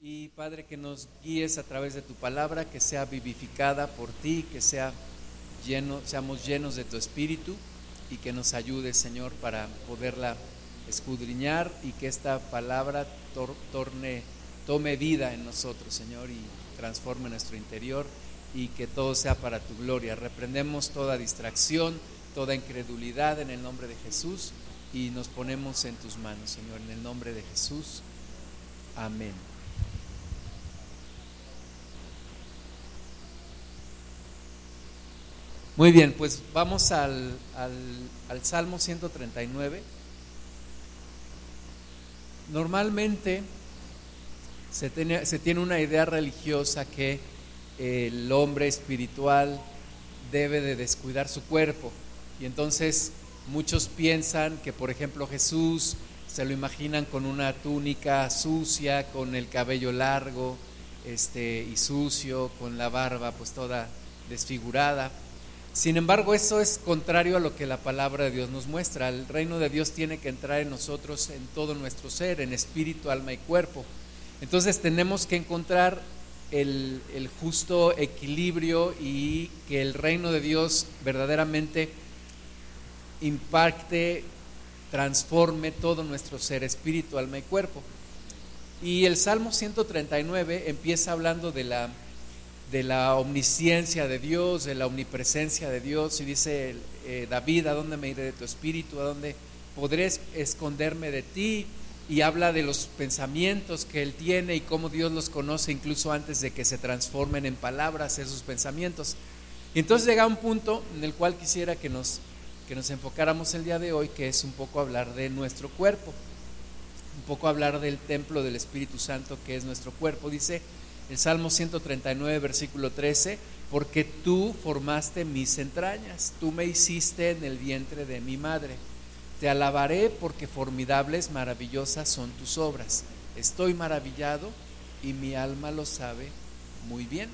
Y Padre, que nos guíes a través de tu palabra, que sea vivificada por ti, que sea lleno, seamos llenos de tu espíritu y que nos ayude, Señor, para poderla escudriñar y que esta palabra torne, tome vida en nosotros, Señor, y transforme nuestro interior y que todo sea para tu gloria. Reprendemos toda distracción, toda incredulidad en el nombre de Jesús y nos ponemos en tus manos, Señor, en el nombre de Jesús. Amén. Muy bien, pues vamos al, al, Salmo 139. Normalmente se tiene, se tiene una idea religiosa que el hombre espiritual debe de descuidar su cuerpo. Y entonces muchos piensan que, por ejemplo, Jesús se lo imaginan con una túnica sucia, con el cabello largo este, y sucio, con la barba pues toda desfigurada. Sin embargo, eso es contrario a lo que la palabra de Dios nos muestra. El reino de Dios tiene que entrar en nosotros en todo nuestro ser, en espíritu, alma y cuerpo. Entonces tenemos que encontrar el, justo equilibrio y que el reino de Dios verdaderamente impacte, transforme todo nuestro ser, espíritu, alma y cuerpo. Y el Salmo 139 empieza hablando de la de la omnisciencia de Dios, de la omnipresencia de Dios. Y dice eh, David, ¿a dónde me iré de tu espíritu? ¿A dónde podré esconderme de ti? Y habla de los pensamientos que él tiene y cómo Dios los conoce incluso antes de que se transformen en palabras esos pensamientos. Y entonces llega un punto en el cual quisiera que nos, que nos enfocáramos el día de hoy, que es un poco hablar de nuestro cuerpo, un poco hablar del templo del Espíritu Santo que es nuestro cuerpo. Dice, el Salmo 139, versículo 13, porque tú formaste mis entrañas, tú me hiciste en el vientre de mi madre. Te alabaré porque formidables, maravillosas son tus obras. Estoy maravillado y mi alma lo sabe muy bien.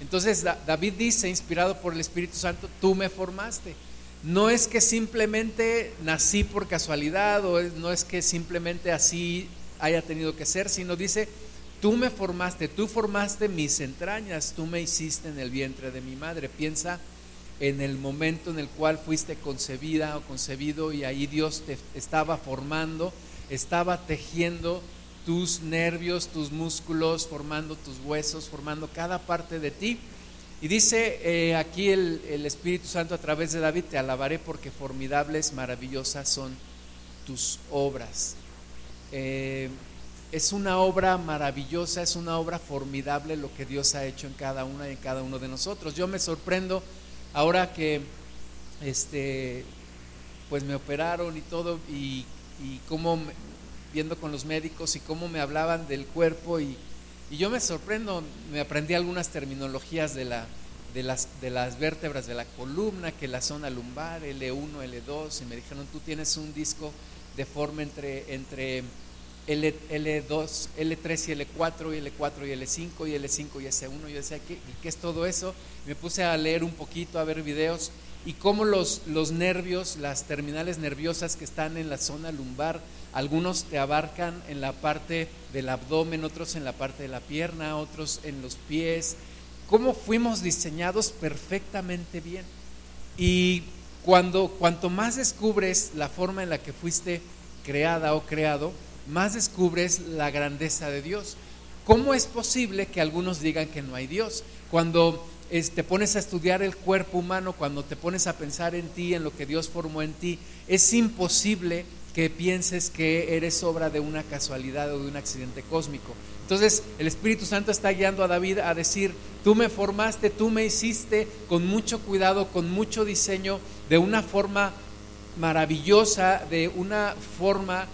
Entonces David dice, inspirado por el Espíritu Santo, tú me formaste. No es que simplemente nací por casualidad o no es que simplemente así haya tenido que ser, sino dice, Tú me formaste, tú formaste mis entrañas, tú me hiciste en el vientre de mi madre. Piensa en el momento en el cual fuiste concebida o concebido y ahí Dios te estaba formando, estaba tejiendo tus nervios, tus músculos, formando tus huesos, formando cada parte de ti. Y dice eh, aquí el, Espíritu Santo a través de David, te alabaré porque formidables, maravillosas son tus obras. Eh, es una obra maravillosa, es una obra formidable lo que Dios ha hecho en cada una y en cada uno de nosotros. Yo me sorprendo ahora que este pues me operaron y todo y, y cómo viendo con los médicos y cómo me hablaban del cuerpo y, y yo me sorprendo, me aprendí algunas terminologías de la de las, de las vértebras de la columna, que la zona lumbar, L1, L2, y me dijeron, tú tienes un disco deforme entre, entre L, L2, L3 y L4 y L4 y L5 y L5 y S1. Yo decía, ¿qué, ¿qué es todo eso? Me puse a leer un poquito, a ver videos y cómo los, los nervios, las terminales nerviosas que están en la zona lumbar, algunos te abarcan en la parte del abdomen, otros en la parte de la pierna, otros en los pies. Cómo fuimos diseñados perfectamente bien. Y cuando cuanto más descubres la forma en la que fuiste creada o creado, más descubres la grandeza de Dios. ¿Cómo es posible que algunos digan que no hay Dios? Cuando te pones a estudiar el cuerpo humano, cuando te pones a pensar en ti, en lo que Dios formó en ti, es imposible que pienses que eres obra de una casualidad o de un accidente cósmico. Entonces el Espíritu Santo está guiando a David a decir, tú me formaste, tú me hiciste con mucho cuidado, con mucho diseño, de una forma maravillosa, de una forma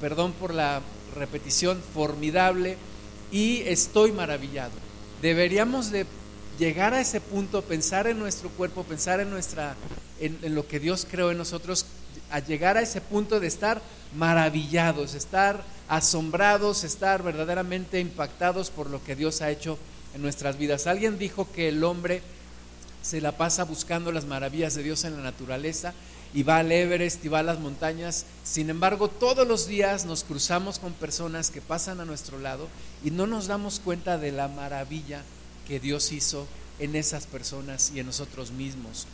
perdón por la repetición, formidable y estoy maravillado. Deberíamos de llegar a ese punto, pensar en nuestro cuerpo, pensar en nuestra en, lo que Dios creó en nosotros, a llegar a ese punto de estar maravillados, estar asombrados, estar verdaderamente impactados por lo que Dios ha hecho en nuestras vidas. Alguien dijo que el hombre se la pasa buscando las maravillas de Dios en la naturaleza y va al Everest y va a las montañas. Sin embargo, todos los días nos cruzamos con personas que pasan a nuestro lado y no nos damos cuenta de la maravilla que Dios hizo en esas personas y en nosotros mismos.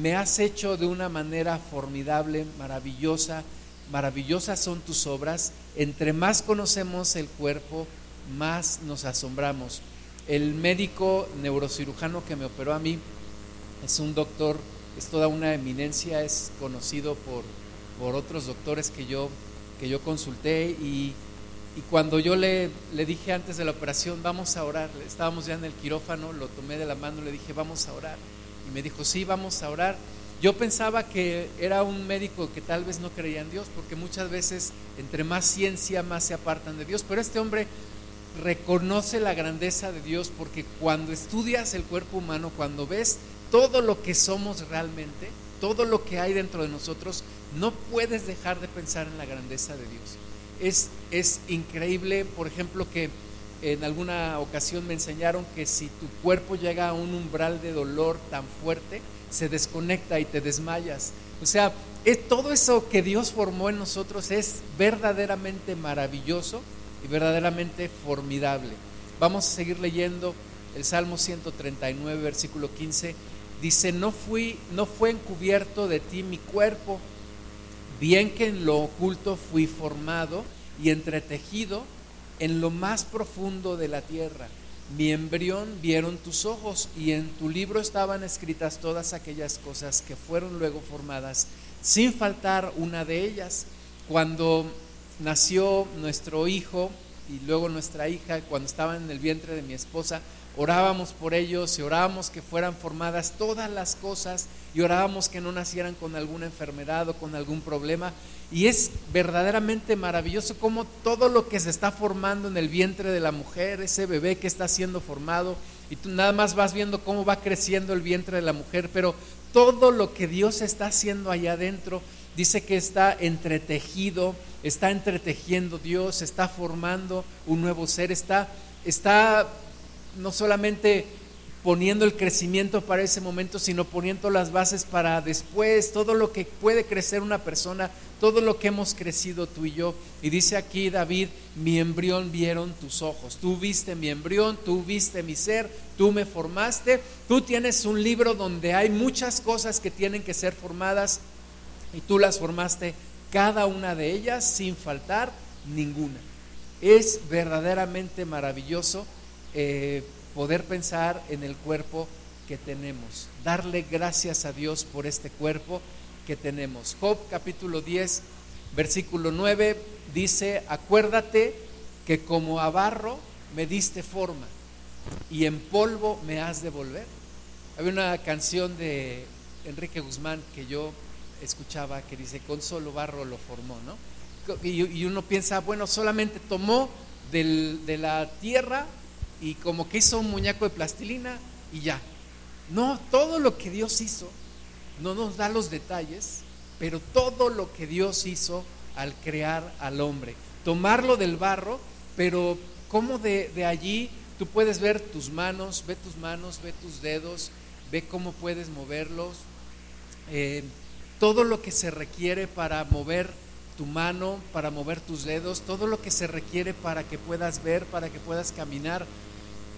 Me has hecho de una manera formidable, maravillosa. Maravillosas son tus obras. Entre más conocemos el cuerpo, más nos asombramos. El médico neurocirujano que me operó a mí es un doctor es toda una eminencia, es conocido por, por otros doctores que yo, que yo consulté y, y cuando yo le, le, dije antes de la operación, vamos a orar, estábamos ya en el quirófano, lo tomé de la mano, le dije, vamos a orar. Y me dijo, sí, vamos a orar. Yo pensaba que era un médico que tal vez no creía en Dios, porque muchas veces entre más ciencia, más se apartan de Dios. Pero este hombre reconoce la grandeza de Dios porque cuando estudias el cuerpo humano, cuando ves todo lo que somos realmente, todo lo que hay dentro de nosotros, no puedes dejar de pensar en la grandeza de Dios. Es, es increíble, por ejemplo, que en alguna ocasión me enseñaron que si tu cuerpo llega a un umbral de dolor tan fuerte, se desconecta y te desmayas. O sea, es, todo eso que Dios formó en nosotros es verdaderamente maravilloso y verdaderamente formidable. Vamos a seguir leyendo el Salmo 139, versículo 15 Dice, no, fui, no fue encubierto de ti mi cuerpo, bien que en lo oculto fui formado y entretejido en lo más profundo de la tierra. Mi embrión vieron tus ojos y en tu libro estaban escritas todas aquellas cosas que fueron luego formadas, sin faltar una de ellas. Cuando nació nuestro hijo y luego nuestra hija, cuando estaba en el vientre de mi esposa, orábamos por ellos y orábamos que fueran formadas todas las cosas y orábamos que no nacieran con alguna enfermedad o con algún problema. Y es verdaderamente maravilloso como todo lo que se está formando en el vientre de la mujer, ese bebé que está siendo formado, y tú nada más vas viendo cómo va creciendo el vientre de la mujer, pero todo lo que Dios está haciendo allá adentro, dice que está entretejido, está entretejiendo Dios, está formando un nuevo ser, está, está no solamente poniendo el crecimiento para ese momento, sino poniendo las bases para después, todo lo que puede crecer una persona, todo lo que hemos crecido tú y yo. Y dice aquí David, mi embrión vieron tus ojos, tú viste mi embrión, tú viste mi ser, tú me formaste, tú tienes un libro donde hay muchas cosas que tienen que ser formadas y tú las formaste, cada una de ellas sin faltar ninguna. Es verdaderamente maravilloso eh, poder pensar en el cuerpo que tenemos, darle gracias a Dios por este cuerpo que tenemos. Job capítulo 10, versículo 9 dice, acuérdate que como a barro me diste forma y en polvo me has de volver. Había una canción de Enrique Guzmán que yo escuchaba que dice, con solo barro lo formó, ¿no? Y, uno piensa, bueno, solamente tomó de la tierra y como que hizo un muñeco de plastilina y ya. No, todo lo que Dios hizo, no nos da los detalles, pero todo lo que Dios hizo al crear al hombre. Tomarlo del barro, pero como de, de allí tú puedes ver tus manos, ve tus manos, ve tus dedos, ve cómo puedes moverlos. Eh, todo lo que se requiere para mover tu mano, para mover tus dedos, todo lo que se requiere para que puedas ver, para que puedas caminar,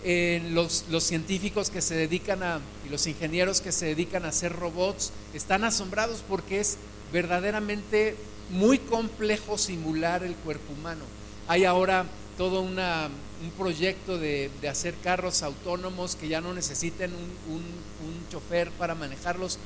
los, los, científicos que se dedican a, y los ingenieros que se dedican a hacer robots, están asombrados porque es verdaderamente muy complejo simular el cuerpo humano. Hay ahora todo un proyecto de, hacer carros autónomos que ya no necesiten un chofer para manejarlos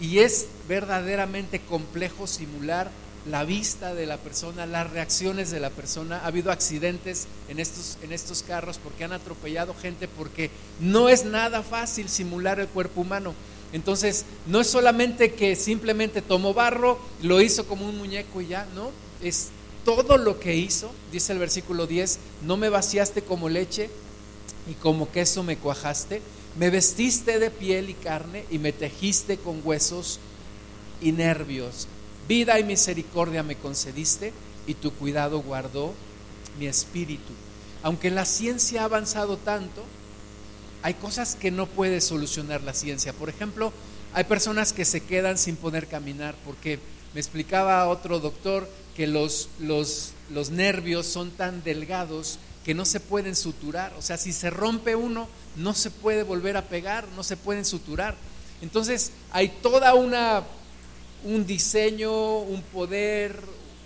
y es verdaderamente complejo simular la vista de la persona, las reacciones de la persona. Ha habido accidentes en estos, en estos carros porque han atropellado gente, porque no es nada fácil simular el cuerpo humano. Entonces, no es solamente que simplemente tomó barro, lo hizo como un muñeco y ya, no, es todo lo que hizo, dice el versículo 10, no me vaciaste como leche y como queso me cuajaste, me vestiste de piel y carne y me tejiste con huesos y nervios. Vida y misericordia me concediste y tu cuidado guardó mi espíritu. Aunque la ciencia ha avanzado tanto, hay cosas que no puede solucionar la ciencia. Por ejemplo, hay personas que se quedan sin poder caminar porque me explicaba otro doctor que los, los, los nervios son tan delgados que no se pueden suturar. O sea, si se rompe uno, no se puede volver a pegar, no se pueden suturar. Entonces hay toda una un diseño, un poder,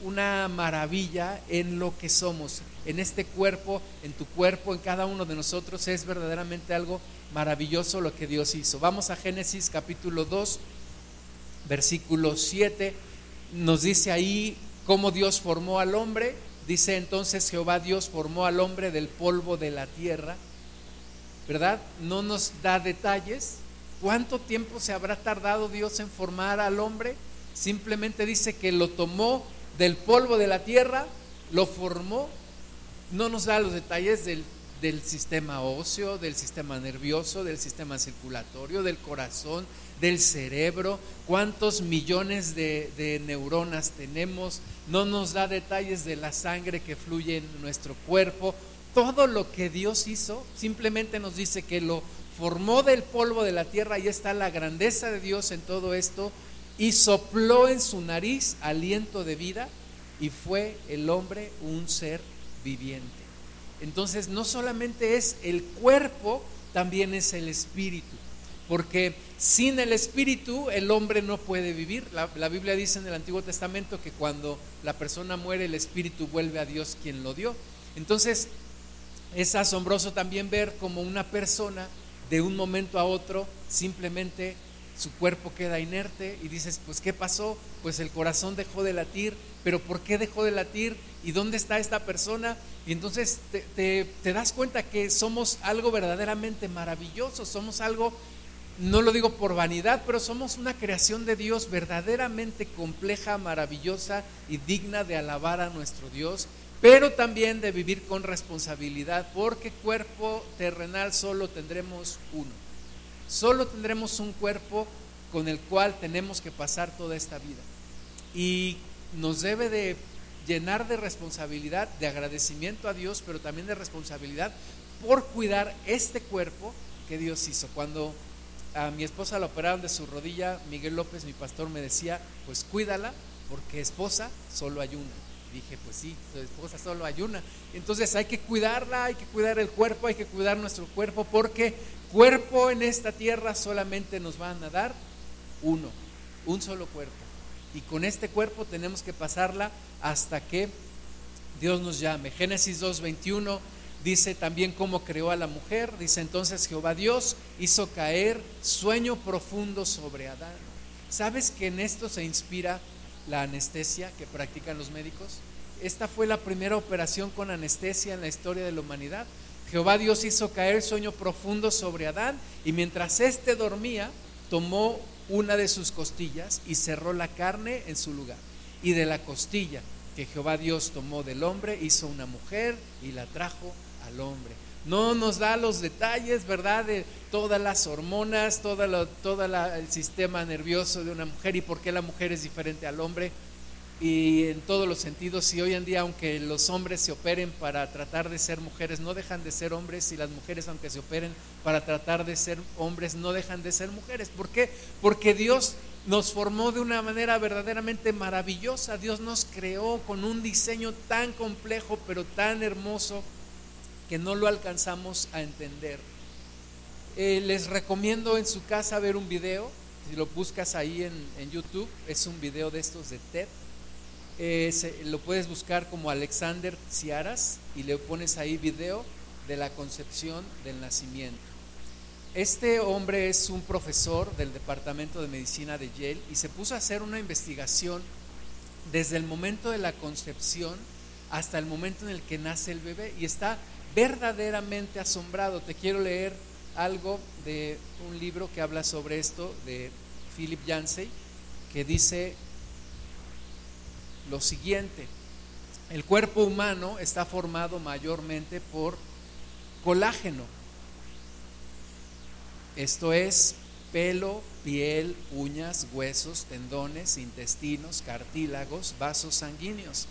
una maravilla en lo que somos, en este cuerpo, en tu cuerpo, en cada uno de nosotros. Es verdaderamente algo maravilloso lo que Dios hizo. Vamos a Génesis capítulo 2, versículo 7. Nos dice ahí cómo Dios formó al hombre. Dice entonces Jehová Dios formó al hombre del polvo de la tierra. ¿Verdad? No nos da detalles. ¿Cuánto tiempo se habrá tardado Dios en formar al hombre? Simplemente dice que lo tomó del polvo de la tierra, lo formó. No nos da los detalles del, sistema óseo, del sistema nervioso, del sistema circulatorio, del corazón, del cerebro, cuántos millones de, de, neuronas tenemos, no nos da detalles de la sangre que fluye en nuestro cuerpo. Todo lo que Dios hizo simplemente nos dice que lo formó del polvo de la tierra y está la grandeza de Dios en todo esto y sopló en su nariz aliento de vida y fue el hombre un ser viviente. Entonces no solamente es el cuerpo, también es el espíritu, porque sin el espíritu el hombre no puede vivir. La, la, Biblia dice en el Antiguo Testamento que cuando la persona muere el espíritu vuelve a Dios quien lo dio. Entonces es asombroso también ver como una persona de un momento a otro simplemente su cuerpo queda inerte y dices, pues ¿qué pasó? Pues el corazón dejó de latir, pero ¿por qué dejó de latir? ¿Y dónde está esta persona? Y entonces te, das cuenta que somos algo verdaderamente maravilloso, somos algo, no lo digo por vanidad, pero somos una creación de Dios verdaderamente compleja, maravillosa y digna de alabar a nuestro Dios, pero también de vivir con responsabilidad, porque cuerpo terrenal solo tendremos uno Solo tendremos un cuerpo con el cual tenemos que pasar toda esta vida. Y nos debe de llenar de responsabilidad, de agradecimiento a Dios, pero también de responsabilidad por cuidar este cuerpo que Dios hizo. Cuando a mi esposa la operaron de su rodilla, Miguel López, mi pastor, me decía, pues cuídala, porque esposa solo hay una. Dije, pues sí, su esposa solo hay una. Entonces hay que cuidarla, hay que cuidar el cuerpo, hay que cuidar nuestro cuerpo, porque cuerpo en esta tierra solamente nos van a dar uno, un solo cuerpo. Y con este cuerpo tenemos que pasarla hasta que Dios nos llame. Génesis 2.21 dice también cómo creó a la mujer. Dice entonces Jehová Dios hizo caer sueño profundo sobre Adán. ¿Sabes que en esto se inspira la anestesia que practican los médicos? Esta fue la primera operación con anestesia en la historia de la humanidad. Jehová Dios hizo caer sueño profundo sobre Adán y mientras éste dormía, tomó una de sus costillas y cerró la carne en su lugar. Y de la costilla que Jehová Dios tomó del hombre, hizo una mujer y la trajo al hombre. No nos da los detalles, ¿verdad? De todas las hormonas, todo el sistema nervioso de una mujer y por qué la mujer es diferente al hombre y en todos los sentidos. Y hoy en día, aunque los hombres se operen para tratar de ser mujeres, no dejan de ser hombres, y las mujeres, aunque se operen para tratar de ser hombres, no dejan de ser mujeres. ¿Por qué? Porque Dios nos formó de una manera verdaderamente maravillosa. Dios nos creó con un diseño tan complejo, pero tan hermoso, que no lo alcanzamos a entender. Eh, les recomiendo en su casa ver un video. Si lo buscas ahí en, en YouTube, es un video de estos de TED eh, lo puedes buscar como Alexander Ciaras y le pones ahí video de la concepción del nacimiento. Este hombre es un profesor del Departamento de Medicina de Yale y se puso a hacer una investigación desde el momento de la concepción hasta el momento en el que nace el bebé y está verdaderamente asombrado. Te quiero leer algo de un libro que habla sobre esto de Philip Yancey que dice lo siguiente. El cuerpo humano está formado mayormente por colágeno. Esto es pelo, piel, uñas, huesos, tendones, intestinos, cartílagos, vasos sanguíneos.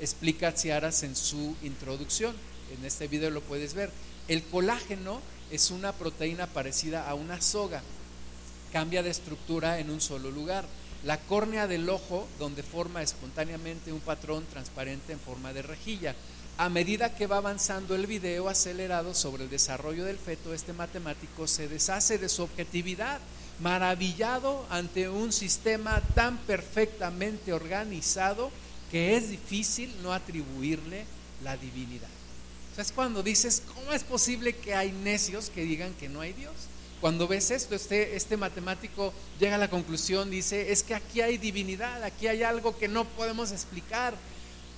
Explica Ciaras en su introducción. En este video lo puedes ver. El colágeno es una proteína parecida a una soga. cambia de estructura en un solo lugar. La córnea del ojo, donde forma espontáneamente un patrón transparente en forma de rejilla. A medida que va avanzando el video acelerado sobre el desarrollo del feto, este matemático se deshace de su objetividad, maravillado ante un sistema tan perfectamente organizado que es difícil no atribuirle la divinidad. O es cuando dices, ¿cómo es posible que hay necios que digan que no hay Dios? Cuando ves esto, este, este matemático llega a la conclusión, dice, es que aquí hay divinidad, aquí hay algo que no podemos explicar.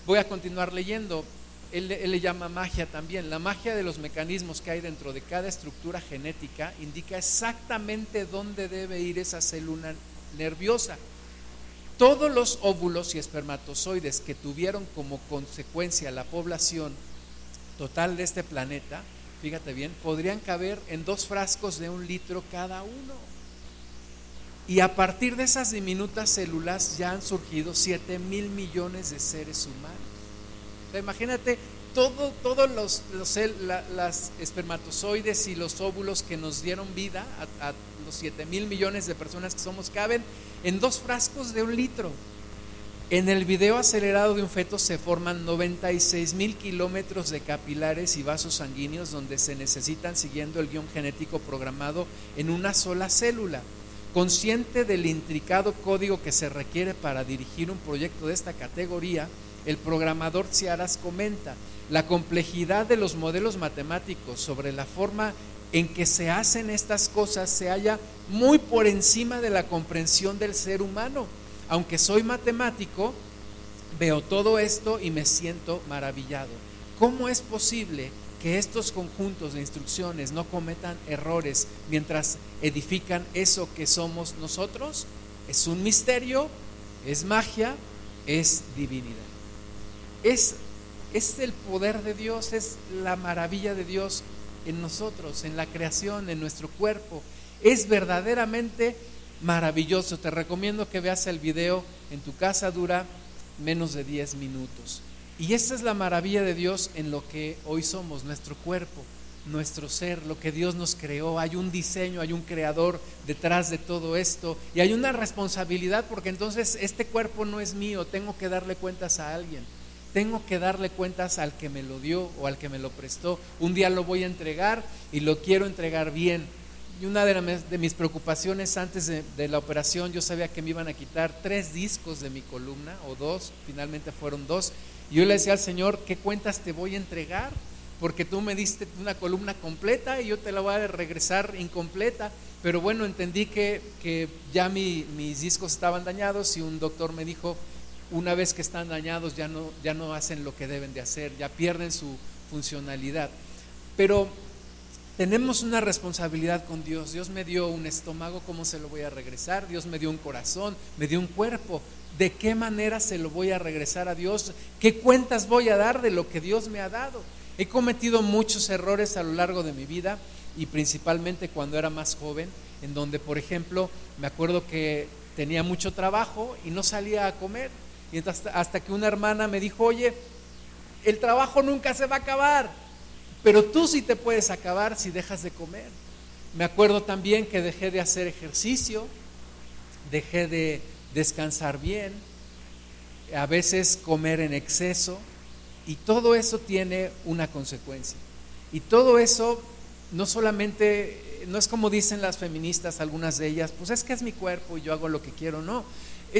Voy a continuar leyendo. Él, él, le llama magia también. La magia de los mecanismos que hay dentro de cada estructura genética indica exactamente dónde debe ir esa célula nerviosa. Todos los óvulos y espermatozoides que tuvieron como consecuencia la población total de este planeta fíjate bien, podrían caber en dos frascos de un litro cada uno. Y a partir de esas diminutas células ya han surgido 7 mil millones de seres humanos. imagínate todo, todos los, las espermatozoides y los óvulos que nos dieron vida a, a los 7 mil millones de personas que somos caben en dos frascos de un litro. En el video acelerado de un feto se forman 96 mil kilómetros de capilares y vasos sanguíneos donde se necesitan siguiendo el guion genético programado en una sola célula. Consciente del intricado código que se requiere para dirigir un proyecto de esta categoría, el programador Ciaras comenta, la complejidad de los modelos matemáticos sobre la forma en que se hacen estas cosas se halla muy por encima de la comprensión del ser humano aunque soy matemático, veo todo esto y me siento maravillado. ¿Cómo es posible que estos conjuntos de instrucciones no cometan errores mientras edifican eso que somos nosotros? Es un misterio, es magia, es divinidad. Es, es el poder de Dios, es la maravilla de Dios en nosotros, en la creación, en nuestro cuerpo. Es verdaderamente maravilloso. Te recomiendo que veas el video en tu casa, dura menos de 10 minutos. Y esta es la maravilla de Dios en lo que hoy somos, nuestro cuerpo, nuestro ser, lo que Dios nos creó. Hay un diseño, hay un creador detrás de todo esto y hay una responsabilidad porque entonces este cuerpo no es mío, tengo que darle cuentas a alguien. Tengo que darle cuentas al que me lo dio o al que me lo prestó. Un día lo voy a entregar y lo quiero entregar bien y una de, mis preocupaciones antes de, la operación, yo sabía que me iban a quitar tres discos de mi columna, o dos, finalmente fueron dos. Y yo le decía al Señor, ¿qué cuentas te voy a entregar? Porque tú me diste una columna completa y yo te la voy a regresar incompleta. Pero bueno, entendí que, que ya mis discos estaban dañados y un doctor me dijo, una vez que están dañados ya no, ya no hacen lo que deben de hacer, ya pierden su funcionalidad. Pero tenemos una responsabilidad con Dios. Dios me dio un estómago, ¿cómo se lo voy a regresar? Dios me dio un corazón, me dio un cuerpo. ¿De qué manera se lo voy a regresar a Dios? ¿Qué cuentas voy a dar de lo que Dios me ha dado? He cometido muchos errores a lo largo de mi vida y principalmente cuando era más joven, en donde, por ejemplo, me acuerdo que tenía mucho trabajo y no salía a comer. Y hasta, hasta que una hermana me dijo, oye, el trabajo nunca se va a acabar pero tú sí te puedes acabar si dejas de comer. Me acuerdo también que dejé de hacer ejercicio, dejé de descansar bien, a veces comer en exceso, y todo eso tiene una consecuencia. Y todo eso no solamente, no es como dicen las feministas, algunas de ellas, pues es que es mi cuerpo y yo hago lo que quiero, no.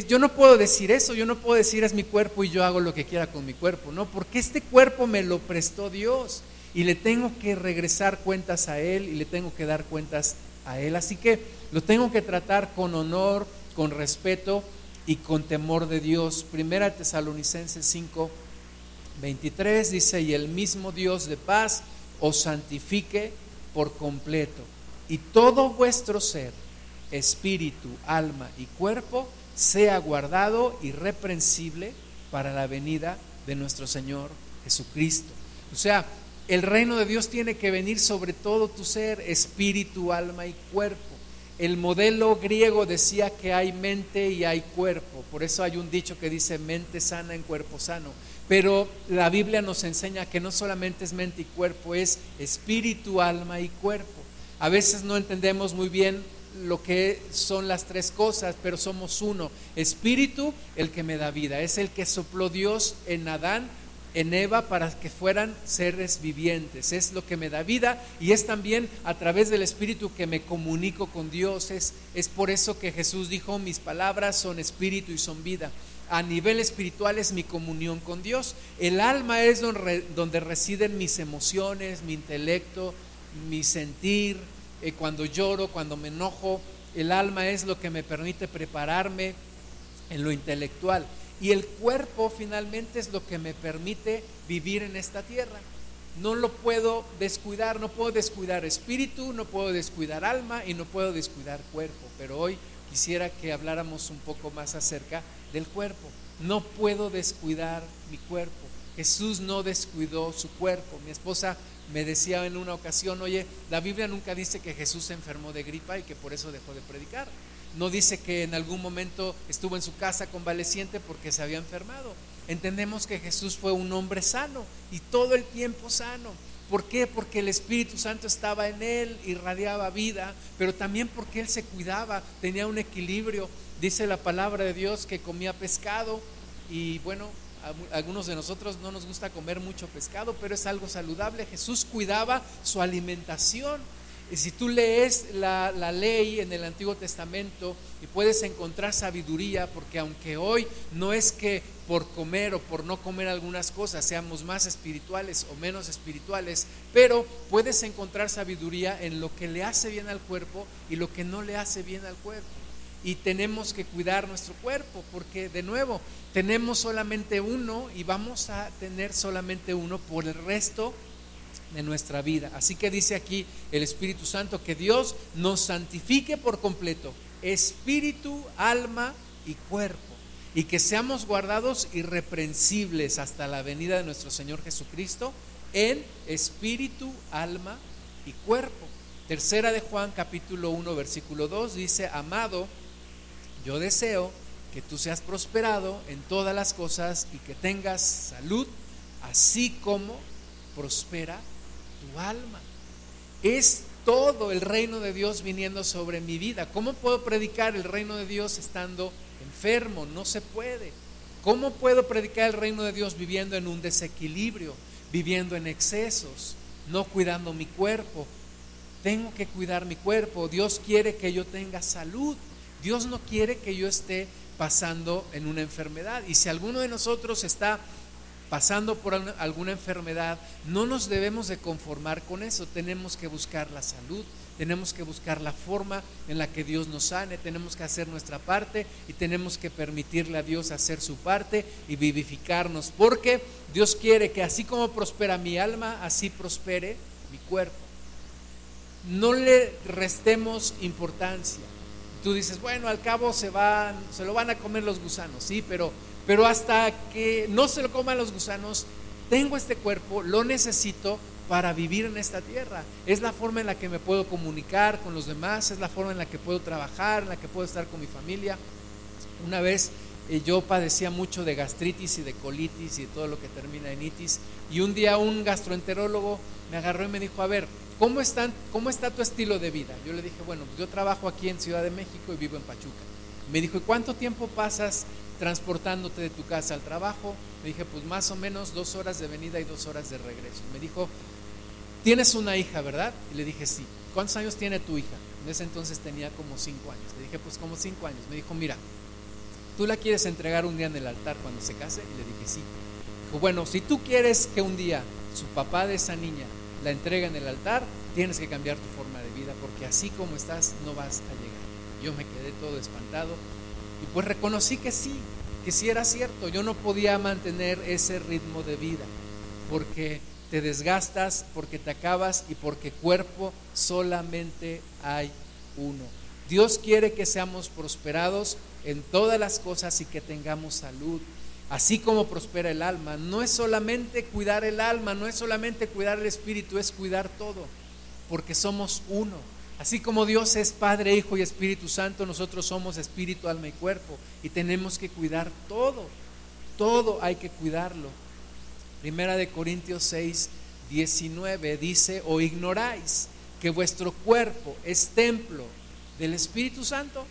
Yo no puedo decir eso, yo no puedo decir es mi cuerpo y yo hago lo que quiera con mi cuerpo, no, porque este cuerpo me lo prestó Dios y le tengo que regresar cuentas a Él y le tengo que dar cuentas a Él. Así que lo tengo que tratar con honor, con respeto y con temor de Dios. Primera Tesalonicenses 5, 23 dice, y el mismo Dios de paz os santifique por completo, y todo vuestro ser, espíritu, alma y cuerpo, sea guardado irreprensible para la venida de nuestro Señor Jesucristo. O sea, el reino de Dios tiene que venir sobre todo tu ser, espíritu, alma y cuerpo. El modelo griego decía que hay mente y hay cuerpo. Por eso hay un dicho que dice mente sana en cuerpo sano. Pero la Biblia nos enseña que no solamente es mente y cuerpo, es espíritu, alma y cuerpo. A veces no entendemos muy bien lo que son las tres cosas, pero somos uno. Espíritu, el que me da vida, es el que sopló Dios en Adán, en Eva, para que fueran seres vivientes. Es lo que me da vida y es también a través del Espíritu que me comunico con Dios. Es, es por eso que Jesús dijo, mis palabras son espíritu y son vida. A nivel espiritual es mi comunión con Dios. El alma es donde, donde residen mis emociones, mi intelecto, mi sentir, eh, cuando lloro, cuando me enojo. El alma es lo que me permite prepararme en lo intelectual. Y el cuerpo finalmente es lo que me permite vivir en esta tierra. No lo puedo descuidar, no puedo descuidar espíritu, no puedo descuidar alma y no puedo descuidar cuerpo. Pero hoy quisiera que habláramos un poco más acerca del cuerpo. No puedo descuidar mi cuerpo. Jesús no descuidó su cuerpo. Mi esposa me decía en una ocasión, oye, la Biblia nunca dice que Jesús se enfermó de gripa y que por eso dejó de predicar. No dice que en algún momento estuvo en su casa convaleciente porque se había enfermado. Entendemos que Jesús fue un hombre sano y todo el tiempo sano. ¿Por qué? Porque el Espíritu Santo estaba en él, irradiaba vida, pero también porque él se cuidaba, tenía un equilibrio. Dice la palabra de Dios que comía pescado y bueno, algunos de nosotros no nos gusta comer mucho pescado, pero es algo saludable. Jesús cuidaba su alimentación. Y si tú lees la, la, ley en el Antiguo Testamento y puedes encontrar sabiduría, porque aunque hoy no es que por comer o por no comer algunas cosas seamos más espirituales o menos espirituales, pero puedes encontrar sabiduría en lo que le hace bien al cuerpo y lo que no le hace bien al cuerpo. Y tenemos que cuidar nuestro cuerpo, porque de nuevo, tenemos solamente uno y vamos a tener solamente uno por el resto nuestra vida. Así que dice aquí el Espíritu Santo que Dios nos santifique por completo, espíritu, alma y cuerpo, y que seamos guardados irreprensibles hasta la venida de nuestro Señor Jesucristo en espíritu, alma y cuerpo. Tercera de Juan capítulo 1 versículo 2 dice, amado, yo deseo que tú seas prosperado en todas las cosas y que tengas salud, así como prospera tu alma. Es todo el reino de Dios viniendo sobre mi vida. ¿Cómo puedo predicar el reino de Dios estando enfermo? No se puede. ¿Cómo puedo predicar el reino de Dios viviendo en un desequilibrio, viviendo en excesos, no cuidando mi cuerpo? Tengo que cuidar mi cuerpo. Dios quiere que yo tenga salud. Dios no quiere que yo esté pasando en una enfermedad. Y si alguno de nosotros está pasando por alguna enfermedad, no nos debemos de conformar con eso. Tenemos que buscar la salud, tenemos que buscar la forma en la que Dios nos sane, tenemos que hacer nuestra parte y tenemos que permitirle a Dios hacer su parte y vivificarnos, porque Dios quiere que así como prospera mi alma, así prospere mi cuerpo. No le restemos importancia tú dices, bueno, al cabo se van, se lo van a comer los gusanos, sí, pero, pero hasta que no se lo coman los gusanos, tengo este cuerpo, lo necesito para vivir en esta tierra. Es la forma en la que me puedo comunicar con los demás, es la forma en la que puedo trabajar, en la que puedo estar con mi familia. Una vez eh, yo padecía mucho de gastritis y de colitis y de todo lo que termina en itis, y un día un gastroenterólogo me agarró y me dijo, a ver, ¿cómo, están, ¿cómo está tu estilo de vida? Yo le dije, bueno, pues yo trabajo aquí en Ciudad de México y vivo en Pachuca. Me dijo, ¿y cuánto tiempo pasas transportándote de tu casa al trabajo? Me dije, pues más o menos dos horas de venida y dos horas de regreso. Me dijo, tienes una hija, ¿verdad? Y le dije, sí. ¿Cuántos años tiene tu hija? En ese entonces tenía como cinco años. Le dije, pues como cinco años. Me dijo, mira, ¿tú la quieres entregar un día en el altar cuando se case? Y le dije, sí. Dijo, bueno, si tú quieres que un día su papá de esa niña la entrega en el altar, tienes que cambiar tu forma de vida, porque así como estás no vas a llegar. Yo me quedé todo espantado y pues reconocí que sí, que sí era cierto, yo no podía mantener ese ritmo de vida, porque te desgastas, porque te acabas y porque cuerpo solamente hay uno. Dios quiere que seamos prosperados en todas las cosas y que tengamos salud así como prospera el alma. No es solamente cuidar el alma, no es solamente cuidar el espíritu, es cuidar todo, porque somos uno. Así como Dios es Padre, Hijo y Espíritu Santo, nosotros somos espíritu, alma y cuerpo y tenemos que cuidar todo. Todo hay que cuidarlo. Primera de Corintios 6, 19 dice, o ignoráis que vuestro cuerpo es templo del Espíritu Santo.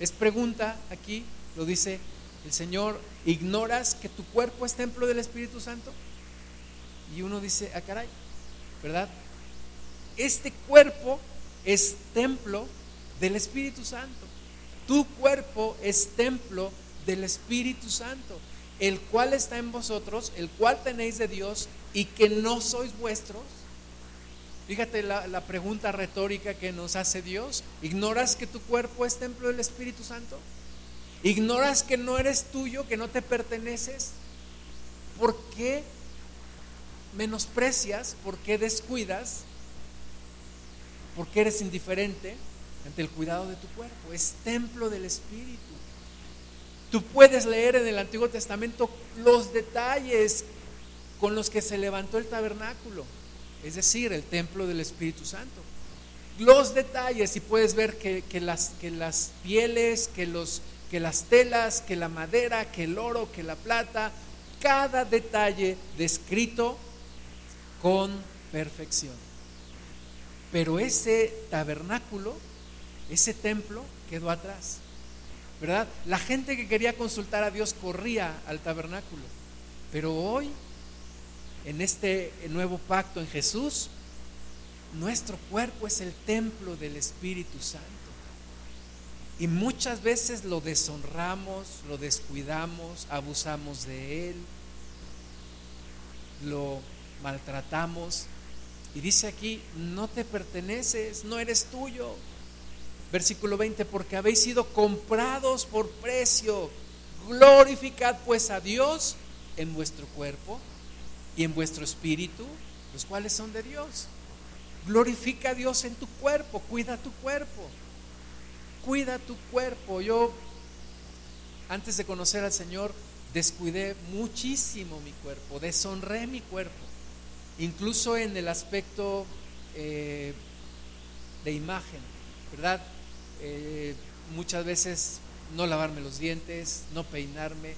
Es pregunta aquí, lo dice el Señor, ¿ignoras que tu cuerpo es templo del Espíritu Santo? Y uno dice, ah, caray, ¿verdad? Este cuerpo es templo del Espíritu Santo. Tu cuerpo es templo del Espíritu Santo, el cual está en vosotros, el cual tenéis de Dios y que no sois vuestros. Fíjate la, la, pregunta retórica que nos hace Dios. ¿Ignoras que tu cuerpo es templo del Espíritu Santo? ¿Ignoras que no eres tuyo, que no te perteneces? ¿Por qué menosprecias? ¿Por qué descuidas? ¿Por qué eres indiferente ante el cuidado de tu cuerpo? Es templo del Espíritu. Tú puedes leer en el Antiguo Testamento los detalles con los que se levantó el tabernáculo, es decir, el templo del Espíritu Santo. Los detalles y puedes ver que, las, pieles, que las telas, que la madera, que el oro, que la plata, cada detalle descrito con perfección. Pero ese tabernáculo, ese templo quedó atrás. ¿verdad? La gente que quería consultar a Dios corría al tabernáculo. Pero hoy, en este nuevo pacto en Jesús, nuestro cuerpo es el templo del Espíritu Santo. Y muchas veces lo deshonramos, lo descuidamos, abusamos de él, lo maltratamos. Y dice aquí, no te perteneces, no eres tuyo. Versículo 20, porque habéis sido comprados por precio. Glorificad pues a Dios en vuestro cuerpo y en vuestro espíritu, los cuales son de Dios. Glorifica a Dios en tu cuerpo, cuida tu cuerpo. Cuida tu cuerpo. Yo, antes de conocer al Señor, descuidé muchísimo mi cuerpo, deshonré mi cuerpo, incluso en el aspecto eh, de imagen, ¿verdad? Eh, muchas veces no lavarme los dientes, no peinarme.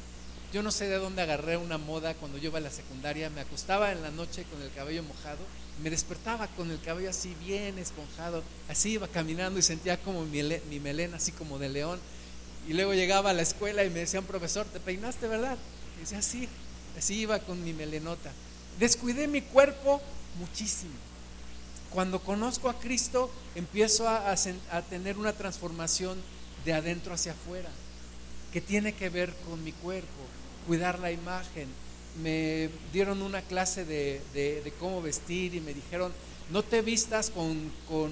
Yo no sé de dónde agarré una moda cuando yo iba a la secundaria. Me acostaba en la noche con el cabello mojado, me despertaba con el cabello así bien esponjado. Así iba caminando y sentía como mi, melena así como de león. Y luego llegaba a la escuela y me decían, profesor, ¿te peinaste, verdad? Y decía, sí, así iba con mi melenota. Descuidé mi cuerpo muchísimo cuando conozco a Cristo, empiezo a, tener una transformación de adentro hacia afuera, que tiene que ver con mi cuerpo, cuidar la imagen. Me dieron una clase de, cómo vestir y me dijeron, no te vistas con, con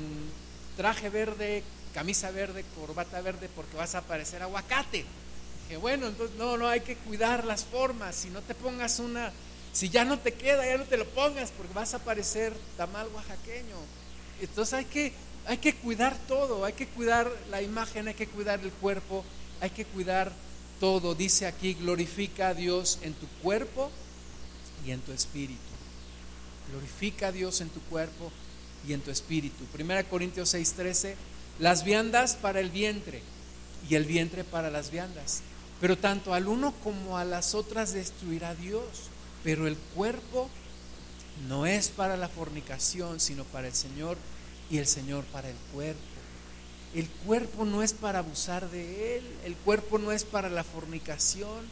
traje verde, camisa verde, corbata verde, porque vas a parecer aguacate. Dije, bueno, entonces no, no, hay que cuidar las formas, si no te pongas una si ya no te queda, ya no te lo pongas porque vas a parecer tamal oaxaqueño. Entonces hay que, hay que cuidar todo, hay que cuidar la imagen, hay que cuidar el cuerpo, hay que cuidar todo. Dice aquí, glorifica a Dios en tu cuerpo y en tu espíritu. Glorifica a Dios en tu cuerpo y en tu espíritu. Primera Corintios 6:13, las viandas para el vientre y el vientre para las viandas. Pero tanto al uno como a las otras destruirá Dios. Pero el cuerpo no es para la fornicación, sino para el Señor y el Señor para el cuerpo. El cuerpo no es para abusar de él, el cuerpo no es para la fornicación.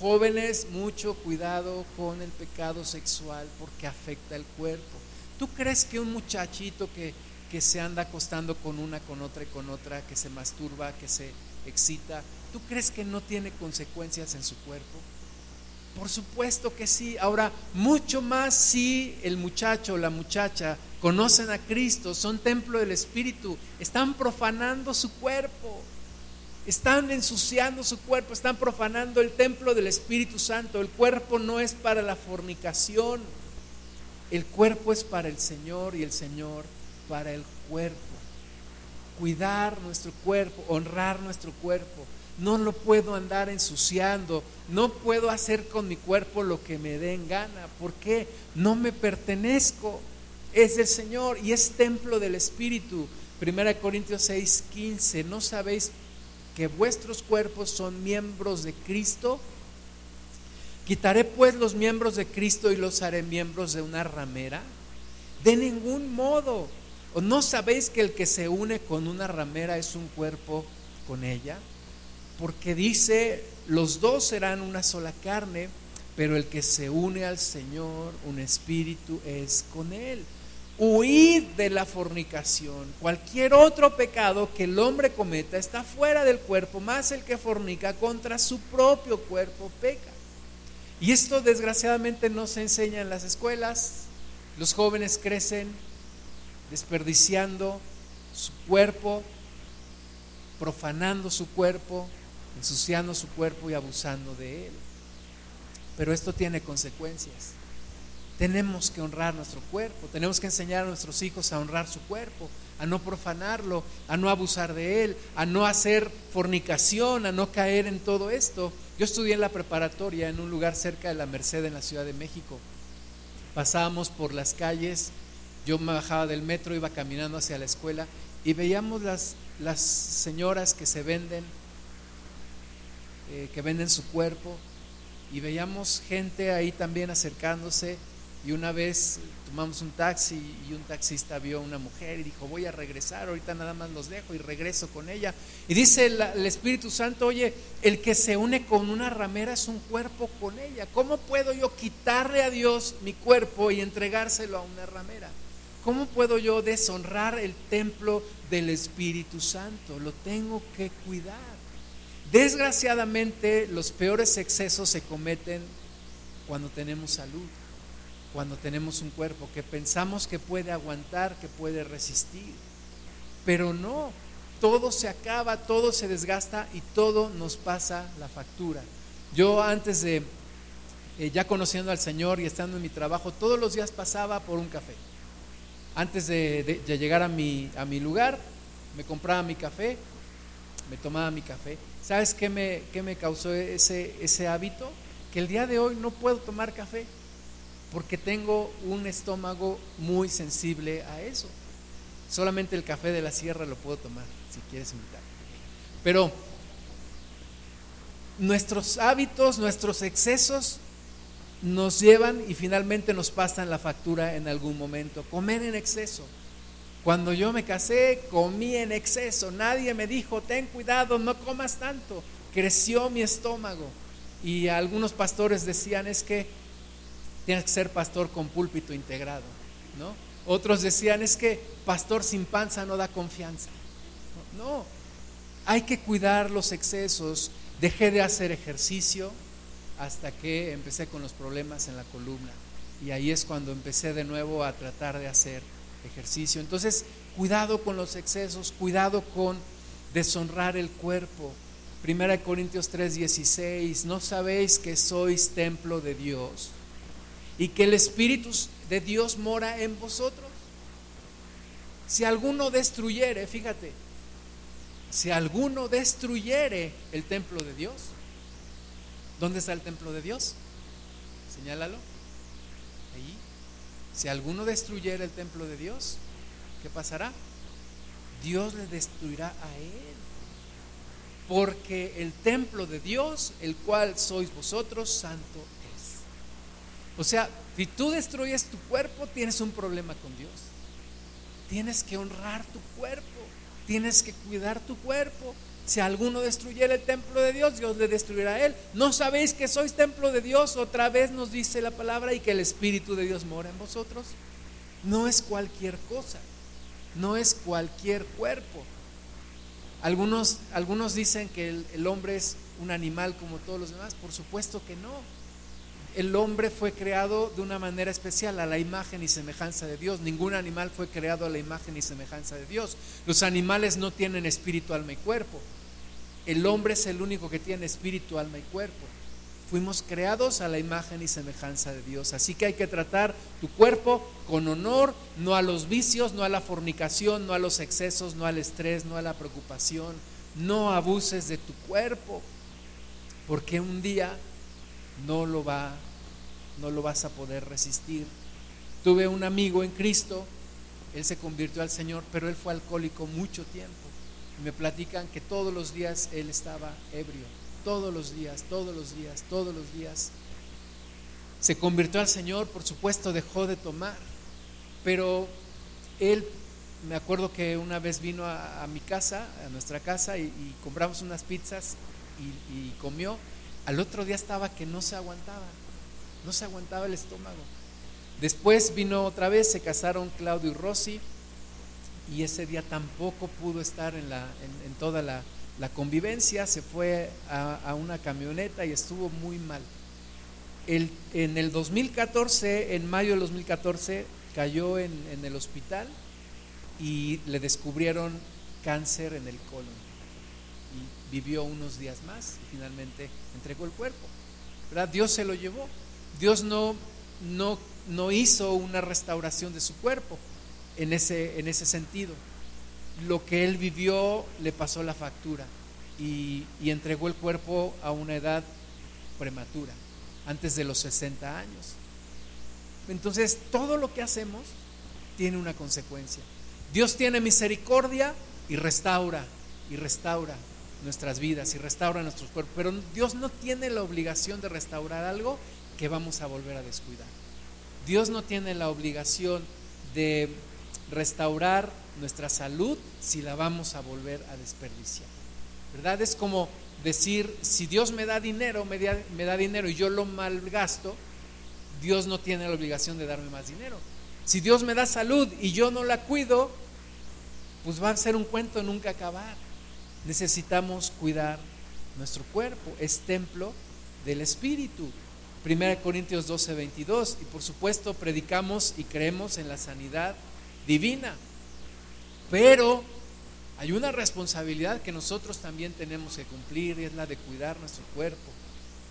Jóvenes, mucho cuidado con el pecado sexual porque afecta el cuerpo. ¿Tú crees que un muchachito que, que se anda acostando con una, con otra y con otra, que se masturba, que se excita, ¿tú crees que no tiene consecuencias en su cuerpo? Por supuesto que sí. Ahora, mucho más si el muchacho o la muchacha conocen a Cristo, son templo del Espíritu, están profanando su cuerpo, están ensuciando su cuerpo, están profanando el templo del Espíritu Santo. El cuerpo no es para la fornicación, el cuerpo es para el Señor y el Señor para el cuerpo. Cuidar nuestro cuerpo, honrar nuestro cuerpo no lo puedo andar ensuciando, no puedo hacer con mi cuerpo lo que me dé en gana. ¿Por qué? No me pertenezco, es del Señor y es templo del Espíritu. Primera Corintios 6, 15, ¿no sabéis que vuestros cuerpos son miembros de Cristo? ¿Quitaré pues los miembros de Cristo y los haré miembros de una ramera? De ningún modo. ¿O no sabéis que el que se une con una ramera es un cuerpo con ella? Porque dice, los dos serán una sola carne, pero el que se une al Señor, un espíritu es con él. Huid de la fornicación. Cualquier otro pecado que el hombre cometa está fuera del cuerpo, más el que fornica contra su propio cuerpo peca. Y esto desgraciadamente no se enseña en las escuelas. Los jóvenes crecen desperdiciando su cuerpo, profanando su cuerpo, ensuciando su cuerpo y abusando de él. Pero esto tiene consecuencias. Tenemos que honrar nuestro cuerpo, tenemos que enseñar a nuestros hijos a honrar su cuerpo, a no profanarlo, a no abusar de él, a no hacer fornicación, a no caer en todo esto. Yo estudié en la preparatoria en un lugar cerca de la Merced en la Ciudad de México. Pasábamos por las calles, yo me bajaba del metro, iba caminando hacia la escuela y veíamos las, las señoras que se venden, eh, que venden su cuerpo, y veíamos gente ahí también acercándose y una vez tomamos un taxi y un taxista vio a una mujer y dijo, voy a regresar, ahorita nada más los dejo y regreso con ella. Y dice el, Espíritu Santo, oye, el que se une con una ramera es un cuerpo con ella. ¿Cómo puedo yo quitarle a Dios mi cuerpo y entregárselo a una ramera? ¿Cómo puedo yo deshonrar el templo del Espíritu Santo? Lo tengo que cuidar. Desgraciadamente los peores excesos se cometen cuando tenemos salud cuando tenemos un cuerpo que pensamos que puede aguantar, que puede resistir. Pero no, todo se acaba, todo se desgasta y todo nos pasa la factura. Yo antes de, eh, ya conociendo al Señor y estando en mi trabajo, todos los días pasaba por un café. Antes de, de llegar a mi, a mi lugar, me compraba mi café, me tomaba mi café. ¿Sabes qué me, qué me causó ese, ese hábito? Que el día de hoy no puedo tomar café porque tengo un estómago muy sensible a eso. Solamente el café de la sierra lo puedo tomar, si quieres invitar. Pero nuestros hábitos, nuestros excesos nos llevan y finalmente nos pasan la factura en algún momento. Comer en exceso. Cuando yo me casé, comí en exceso. Nadie me dijo, ten cuidado, no comas tanto. Creció mi estómago. Y algunos pastores decían, es que tienes que ser pastor con púlpito integrado, ¿no? Otros decían, es que pastor sin panza no da confianza. No, hay que cuidar los excesos. Dejé de hacer ejercicio hasta que empecé con los problemas en la columna. Y ahí es cuando empecé de nuevo a tratar de hacer ejercicio. Entonces, cuidado con los excesos, cuidado con deshonrar el cuerpo. Primera Corintios 3:16, ¿no sabéis que sois templo de Dios? y que el Espíritu de Dios mora en vosotros. Si alguno destruyere, fíjate, si alguno destruyere el templo de Dios, ¿dónde está el templo de Dios? Señálalo. Si alguno destruyere el templo de Dios, ¿qué pasará? Dios le destruirá a él. Porque el templo de Dios, el cual sois vosotros, santo o sea, si tú destruyes tu cuerpo, tienes un problema con Dios. Tienes que honrar tu cuerpo, tienes que cuidar tu cuerpo. Si alguno destruyera el templo de Dios, Dios le destruirá a él. ¿No sabéis que sois templo de Dios? Otra vez nos dice la palabra y que el Espíritu de Dios mora en vosotros. No es cualquier cosa, no es cualquier cuerpo. Algunos, algunos dicen que el, el hombre es un animal como todos los demás. Por supuesto que no el hombre fue creado de una manera especial, a la imagen y semejanza de Dios. Ningún animal fue creado a la imagen y semejanza de Dios. Los animales no tienen espíritu, alma y cuerpo. El hombre es el único que tiene espíritu, alma y cuerpo. Fuimos creados a la imagen y semejanza de Dios. Así que hay que tratar tu cuerpo con honor, no a los vicios, no a la fornicación, no a los excesos, no al estrés, no a la preocupación. No abuses de tu cuerpo, porque un día no lo va no lo vas a poder resistir. Tuve un amigo en Cristo, él se convirtió al Señor, pero él fue alcohólico mucho tiempo. Me platican que todos los días él estaba ebrio, todos los días, todos los días, todos los días. Se convirtió al Señor, por supuesto, dejó de tomar, pero él me acuerdo que una vez vino a, mi casa, a nuestra casa, y, compramos unas pizzas y, comió. Al otro día estaba que no se aguantaba, no se aguantaba el estómago. Después vino otra vez, se casaron Claudio y Rosy, y ese día tampoco pudo estar en, la, en, toda la, convivencia, se fue a, una camioneta y estuvo muy mal. El, en el 2014, en mayo del 2014, cayó en, el hospital y le descubrieron cáncer en el colon. Y vivió unos días más y finalmente entregó el cuerpo. ¿verdad? Dios se lo llevó. Dios no, no, no hizo una restauración de su cuerpo en ese, en ese sentido. Lo que él vivió le pasó la factura y, y entregó el cuerpo a una edad prematura, antes de los 60 años. Entonces, todo lo que hacemos tiene una consecuencia. Dios tiene misericordia y restaura, y restaura nuestras vidas y restaura nuestros cuerpos. Pero Dios no tiene la obligación de restaurar algo que vamos a volver a descuidar. Dios no tiene la obligación de restaurar nuestra salud si la vamos a volver a desperdiciar. ¿Verdad? Es como decir, si Dios me da dinero, me da, me da dinero y yo lo malgasto, Dios no tiene la obligación de darme más dinero. Si Dios me da salud y yo no la cuido, pues va a ser un cuento nunca acabar. Necesitamos cuidar nuestro cuerpo, es templo del Espíritu. 1 Corintios 12, 22. Y por supuesto predicamos y creemos en la sanidad divina. Pero hay una responsabilidad que nosotros también tenemos que cumplir y es la de cuidar nuestro cuerpo.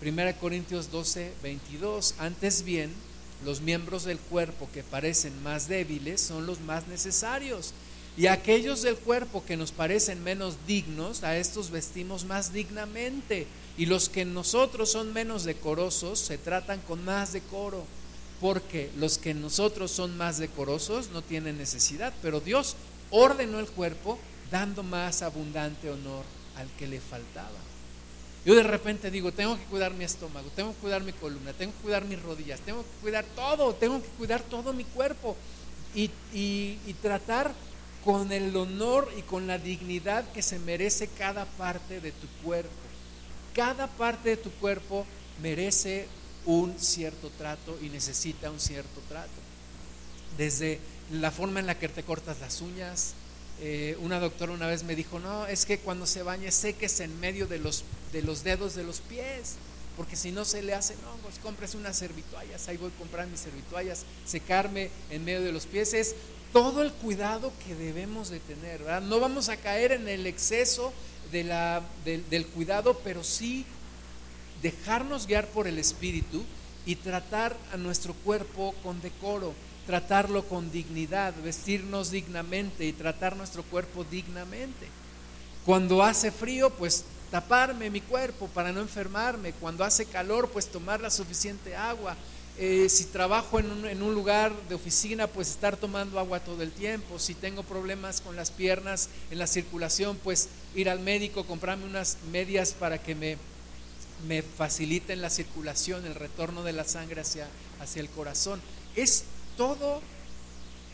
1 Corintios 12, 22. Antes bien, los miembros del cuerpo que parecen más débiles son los más necesarios. Y aquellos del cuerpo que nos parecen menos dignos, a estos vestimos más dignamente. Y los que nosotros son menos decorosos se tratan con más decoro. Porque los que nosotros son más decorosos no tienen necesidad. Pero Dios ordenó el cuerpo dando más abundante honor al que le faltaba. Yo de repente digo, tengo que cuidar mi estómago, tengo que cuidar mi columna, tengo que cuidar mis rodillas, tengo que cuidar todo, tengo que cuidar todo mi cuerpo y, y, y tratar con el honor y con la dignidad que se merece cada parte de tu cuerpo. Cada parte de tu cuerpo merece un cierto trato y necesita un cierto trato. Desde la forma en la que te cortas las uñas. Eh, una doctora una vez me dijo, no, es que cuando se bañe seques en medio de los, de los dedos de los pies, porque si no se le hacen hongos, compres unas servituallas, ahí voy a comprar mis servituallas, secarme en medio de los pies, es todo el cuidado que debemos de tener, ¿verdad? No vamos a caer en el exceso de la, del cuidado, pero sí dejarnos guiar por el Espíritu y tratar a nuestro cuerpo con decoro, tratarlo con dignidad, vestirnos dignamente y tratar nuestro cuerpo dignamente. Cuando hace frío, pues taparme mi cuerpo para no enfermarme. Cuando hace calor, pues tomar la suficiente agua. Eh, si trabajo en un, en un, lugar de oficina, pues estar tomando agua todo el tiempo. Si tengo problemas con las piernas en la circulación, pues ir al médico, comprarme unas medias para que me, me faciliten la circulación, el retorno de la sangre hacia, hacia el corazón. Es todo,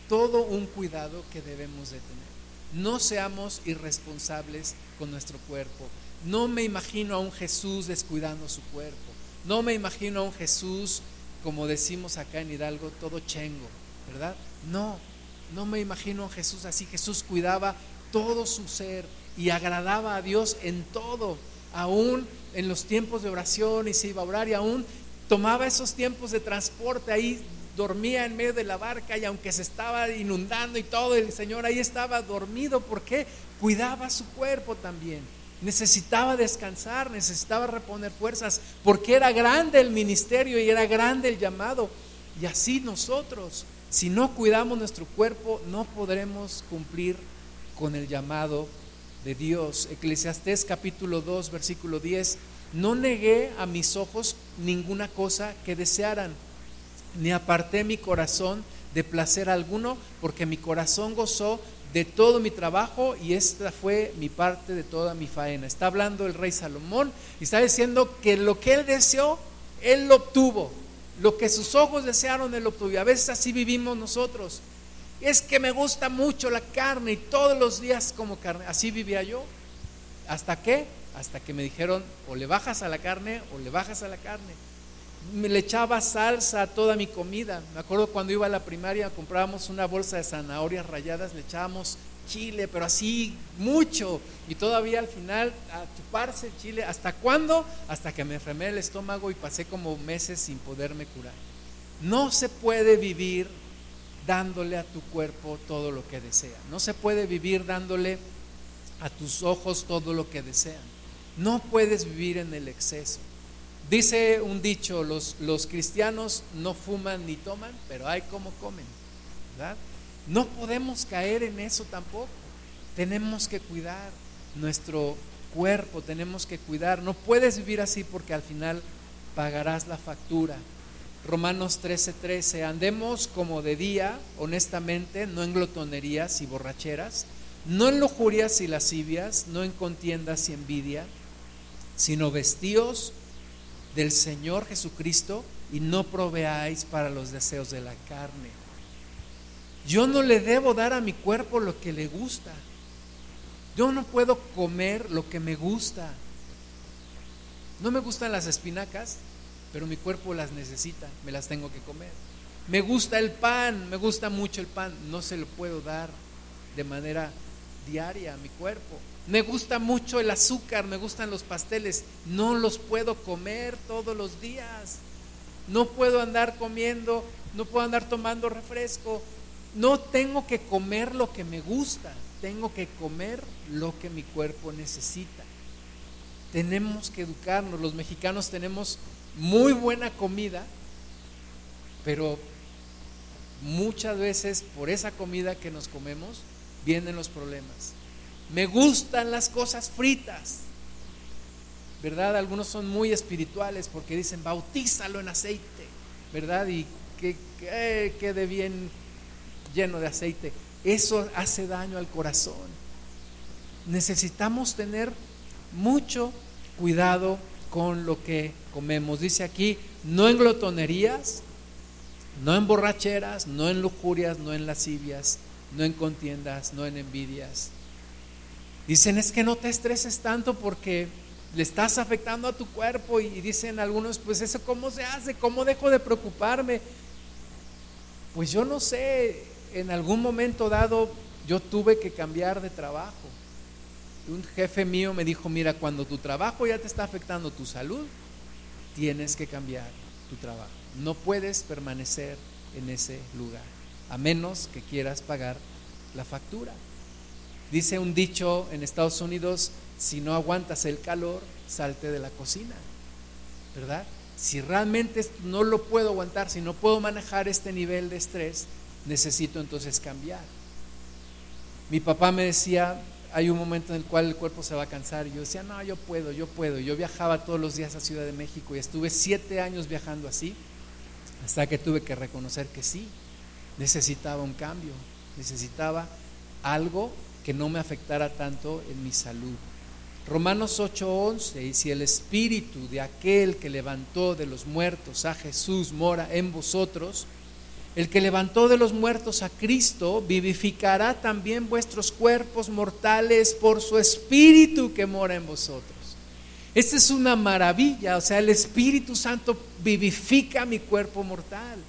todo un cuidado que debemos de tener. No seamos irresponsables con nuestro cuerpo. No me imagino a un Jesús descuidando su cuerpo. No me imagino a un Jesús como decimos acá en Hidalgo, todo chengo, ¿verdad? No, no me imagino a Jesús así. Jesús cuidaba todo su ser y agradaba a Dios en todo, aún en los tiempos de oración y se iba a orar y aún tomaba esos tiempos de transporte ahí dormía en medio de la barca y aunque se estaba inundando y todo, el Señor ahí estaba dormido porque cuidaba su cuerpo también. Necesitaba descansar, necesitaba reponer fuerzas, porque era grande el ministerio y era grande el llamado. Y así nosotros, si no cuidamos nuestro cuerpo, no podremos cumplir con el llamado de Dios. Eclesiastés capítulo 2, versículo 10. No negué a mis ojos ninguna cosa que desearan, ni aparté mi corazón de placer alguno, porque mi corazón gozó de todo mi trabajo y esta fue mi parte de toda mi faena. Está hablando el rey Salomón y está diciendo que lo que él deseó, él lo obtuvo. Lo que sus ojos desearon, él lo obtuvo. Y a veces así vivimos nosotros. Es que me gusta mucho la carne y todos los días como carne. Así vivía yo. ¿Hasta qué? Hasta que me dijeron, o le bajas a la carne o le bajas a la carne. Me le echaba salsa a toda mi comida. Me acuerdo cuando iba a la primaria, comprábamos una bolsa de zanahorias rayadas, le echábamos chile, pero así mucho. Y todavía al final a chuparse el chile. ¿Hasta cuándo? Hasta que me enfermé el estómago y pasé como meses sin poderme curar. No se puede vivir dándole a tu cuerpo todo lo que desea. No se puede vivir dándole a tus ojos todo lo que desean. No puedes vivir en el exceso. Dice un dicho, los, los cristianos no fuman ni toman, pero hay como comen. ¿verdad? No podemos caer en eso tampoco. Tenemos que cuidar nuestro cuerpo, tenemos que cuidar. No puedes vivir así porque al final pagarás la factura. Romanos 13:13, 13, andemos como de día, honestamente, no en glotonerías y borracheras, no en lujurias y lascivias, no en contiendas y envidia, sino vestíos del Señor Jesucristo y no proveáis para los deseos de la carne. Yo no le debo dar a mi cuerpo lo que le gusta. Yo no puedo comer lo que me gusta. No me gustan las espinacas, pero mi cuerpo las necesita, me las tengo que comer. Me gusta el pan, me gusta mucho el pan, no se lo puedo dar de manera diaria a mi cuerpo. Me gusta mucho el azúcar, me gustan los pasteles, no los puedo comer todos los días. No puedo andar comiendo, no puedo andar tomando refresco. No tengo que comer lo que me gusta, tengo que comer lo que mi cuerpo necesita. Tenemos que educarnos, los mexicanos tenemos muy buena comida, pero muchas veces por esa comida que nos comemos vienen los problemas. Me gustan las cosas fritas, ¿verdad? Algunos son muy espirituales porque dicen bautízalo en aceite, ¿verdad? Y que, que quede bien lleno de aceite. Eso hace daño al corazón. Necesitamos tener mucho cuidado con lo que comemos. Dice aquí, no en glotonerías, no en borracheras, no en lujurias, no en lascivias, no en contiendas, no en envidias. Dicen, es que no te estreses tanto porque le estás afectando a tu cuerpo y dicen algunos, pues eso cómo se hace, cómo dejo de preocuparme. Pues yo no sé, en algún momento dado yo tuve que cambiar de trabajo un jefe mío me dijo, mira, cuando tu trabajo ya te está afectando tu salud, tienes que cambiar tu trabajo. No puedes permanecer en ese lugar, a menos que quieras pagar la factura. Dice un dicho en Estados Unidos, si no aguantas el calor, salte de la cocina, ¿verdad? Si realmente no lo puedo aguantar, si no puedo manejar este nivel de estrés, necesito entonces cambiar. Mi papá me decía, hay un momento en el cual el cuerpo se va a cansar. Y yo decía, no, yo puedo, yo puedo. Yo viajaba todos los días a Ciudad de México y estuve siete años viajando así, hasta que tuve que reconocer que sí, necesitaba un cambio, necesitaba algo que no me afectara tanto en mi salud. Romanos 8:11, y si el espíritu de aquel que levantó de los muertos a Jesús mora en vosotros, el que levantó de los muertos a Cristo vivificará también vuestros cuerpos mortales por su Espíritu que mora en vosotros. Esta es una maravilla, o sea, el Espíritu Santo vivifica mi cuerpo mortal.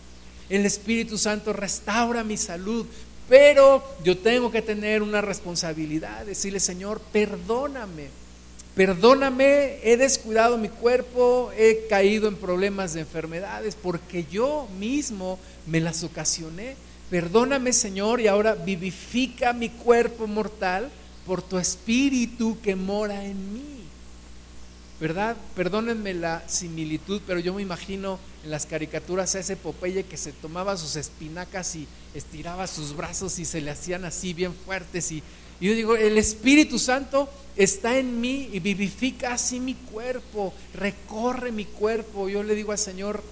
El Espíritu Santo restaura mi salud, pero yo tengo que tener una responsabilidad, decirle, Señor, perdóname Perdóname, he descuidado mi cuerpo, he caído en problemas de enfermedades porque yo mismo me las ocasioné. Perdóname, Señor, y ahora vivifica mi cuerpo mortal por tu espíritu que mora en mí. ¿Verdad? Perdónenme la similitud, pero yo me imagino en las caricaturas a ese Popeye que se tomaba sus espinacas y estiraba sus brazos y se le hacían así bien fuertes y y yo digo, el Espíritu Santo está en mí y vivifica así mi cuerpo, recorre mi cuerpo. Yo le digo al Señor,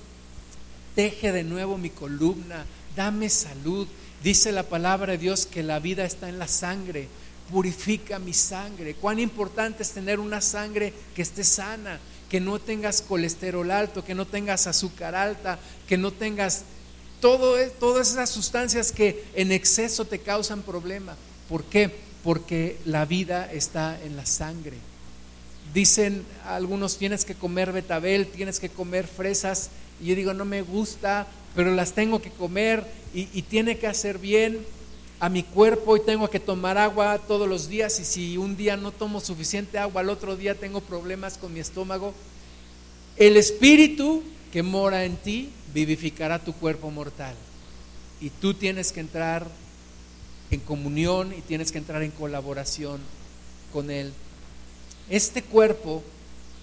teje de nuevo mi columna, dame salud. Dice la palabra de Dios que la vida está en la sangre, purifica mi sangre. Cuán importante es tener una sangre que esté sana, que no tengas colesterol alto, que no tengas azúcar alta, que no tengas todo, todas esas sustancias que en exceso te causan problema. ¿Por qué? Porque la vida está en la sangre. Dicen algunos, tienes que comer betabel, tienes que comer fresas. Y yo digo, no me gusta, pero las tengo que comer y, y tiene que hacer bien a mi cuerpo y tengo que tomar agua todos los días y si un día no tomo suficiente agua, al otro día tengo problemas con mi estómago. El espíritu que mora en ti vivificará tu cuerpo mortal. Y tú tienes que entrar en comunión y tienes que entrar en colaboración con Él. Este cuerpo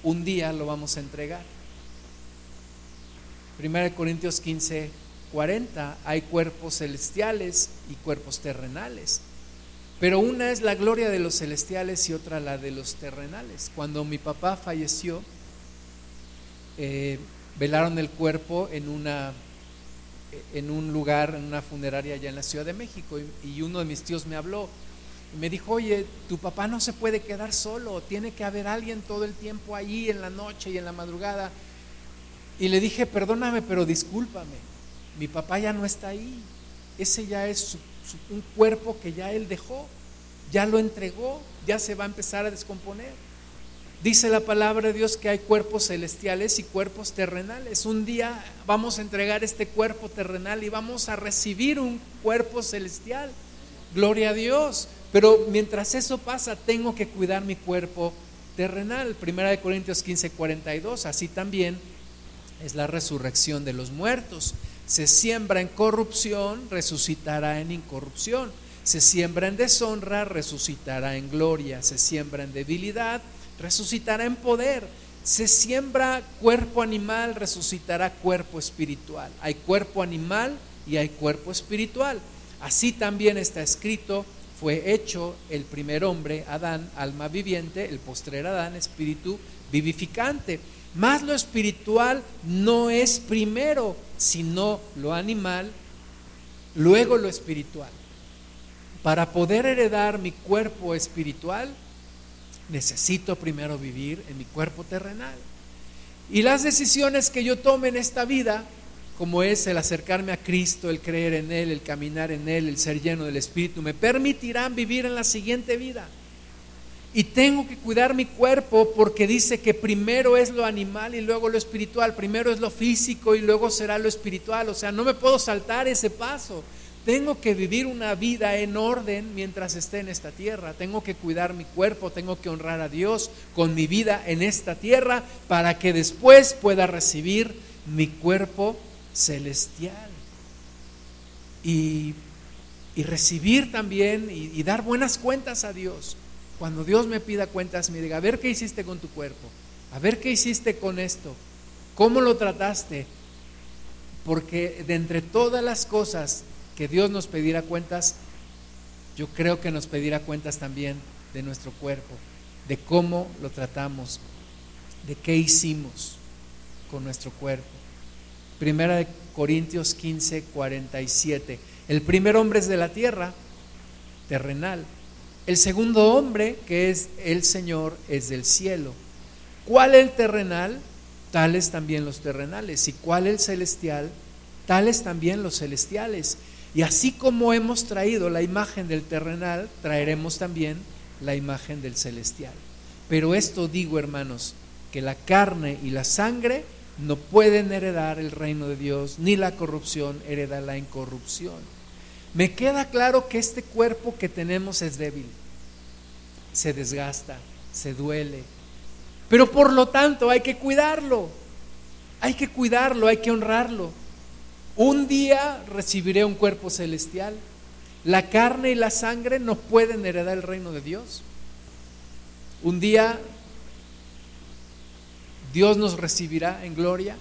un día lo vamos a entregar. 1 Corintios 15, 40 hay cuerpos celestiales y cuerpos terrenales. Pero una es la gloria de los celestiales y otra la de los terrenales. Cuando mi papá falleció, eh, velaron el cuerpo en una en un lugar, en una funeraria allá en la Ciudad de México y, uno de mis tíos me habló y me dijo, oye, tu papá no se puede quedar solo, tiene que haber alguien todo el tiempo ahí en la noche y en la madrugada. Y le dije, perdóname, pero discúlpame, mi papá ya no está ahí, ese ya es un cuerpo que ya él dejó, ya lo entregó, ya se va a empezar a descomponer. Dice la palabra de Dios que hay cuerpos celestiales y cuerpos terrenales. Un día vamos a entregar este cuerpo terrenal y vamos a recibir un cuerpo celestial. Gloria a Dios. Pero mientras eso pasa, tengo que cuidar mi cuerpo terrenal. Primera de Corintios 15, 42. Así también es la resurrección de los muertos. Se siembra en corrupción, resucitará en incorrupción. Se siembra en deshonra, resucitará en gloria. Se siembra en debilidad, en poder. Se siembra cuerpo animal, resucitará cuerpo espiritual. Hay cuerpo animal y hay cuerpo espiritual. Así también está escrito, fue hecho el primer hombre, Adán, alma viviente, el postrer Adán, espíritu vivificante. Más lo espiritual no es primero, sino lo animal, luego lo espiritual. Para poder heredar mi cuerpo espiritual, necesito primero vivir en mi cuerpo terrenal. Y las decisiones que yo tome en esta vida, como es el acercarme a Cristo, el creer en Él, el caminar en Él, el ser lleno del Espíritu, me permitirán vivir en la siguiente vida. Y tengo que cuidar mi cuerpo porque dice que primero es lo animal y luego lo espiritual, primero es lo físico y luego será lo espiritual. O sea, no me puedo saltar ese paso. Tengo que vivir una vida en orden mientras esté en esta tierra. Tengo que cuidar mi cuerpo, tengo que honrar a Dios con mi vida en esta tierra para que después pueda recibir mi cuerpo celestial. Y, recibir también y, y dar buenas cuentas a Dios. Cuando Dios me pida cuentas, me diga, a ver qué hiciste con tu cuerpo, a ver qué hiciste con esto, cómo lo trataste. Porque de entre todas las cosas que Dios nos pedirá cuentas, yo creo que nos pedirá cuentas también de nuestro cuerpo, de cómo lo tratamos, de qué hicimos con nuestro cuerpo. Primera de Corintios 15, 47. El primer hombre es de la tierra, terrenal. El segundo hombre, que es el Señor, es del cielo. ¿Cuál el terrenal? Tales también los terrenales. ¿Y cuál el celestial? Tales también los celestiales. Y así como hemos traído la imagen del terrenal, traeremos también la imagen del celestial. Pero esto digo, hermanos, que la carne y la sangre no pueden heredar el reino de Dios, ni la corrupción hereda la incorrupción. Me queda claro que este cuerpo que tenemos es débil, se desgasta, se duele, pero por lo tanto hay que cuidarlo, hay que cuidarlo, hay que honrarlo. Un día recibiré un cuerpo celestial. La carne y la sangre no pueden heredar el reino de Dios. Un día Dios nos recibirá en gloria.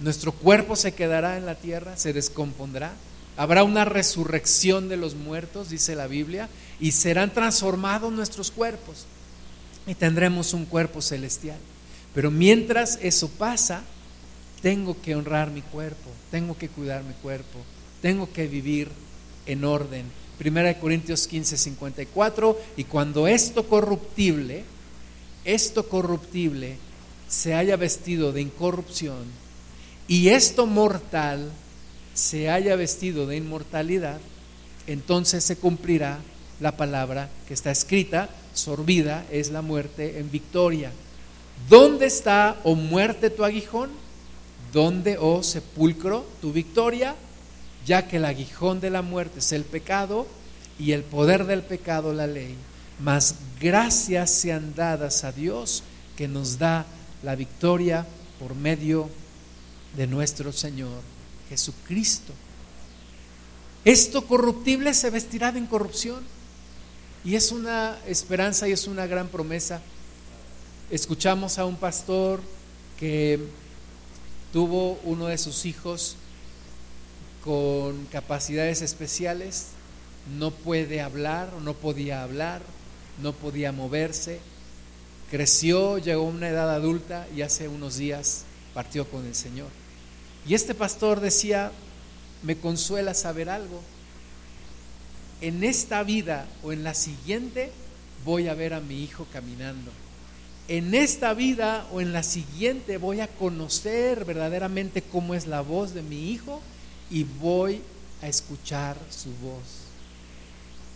Nuestro cuerpo se quedará en la tierra, se descompondrá. Habrá una resurrección de los muertos, dice la Biblia, y serán transformados nuestros cuerpos. Y tendremos un cuerpo celestial. Pero mientras eso pasa, tengo que honrar mi cuerpo, tengo que cuidar mi cuerpo, tengo que vivir en orden. Primera de Corintios 15, 54, y cuando esto corruptible, esto corruptible se haya vestido de incorrupción, y esto mortal se haya vestido de inmortalidad, entonces se cumplirá la palabra que está escrita, sorbida es la muerte en victoria. ¿Dónde está, oh muerte, tu aguijón? ¿Dónde, oh sepulcro, tu victoria? Ya que el aguijón de la muerte es el pecado y el poder del pecado la ley. Mas gracias sean dadas a Dios que nos da la victoria por medio de nuestro Señor Jesucristo. Esto corruptible se vestirá de incorrupción. Y es una esperanza y es una gran promesa. Escuchamos a un pastor que tuvo uno de sus hijos con capacidades especiales, no puede hablar no podía hablar, no podía moverse, creció, llegó a una edad adulta y hace unos días partió con el Señor. Y este pastor decía, me consuela saber algo, en esta vida o en la siguiente voy a ver a mi hijo caminando. En esta vida o en la siguiente voy a conocer verdaderamente cómo es la voz de mi hijo y voy a escuchar su voz.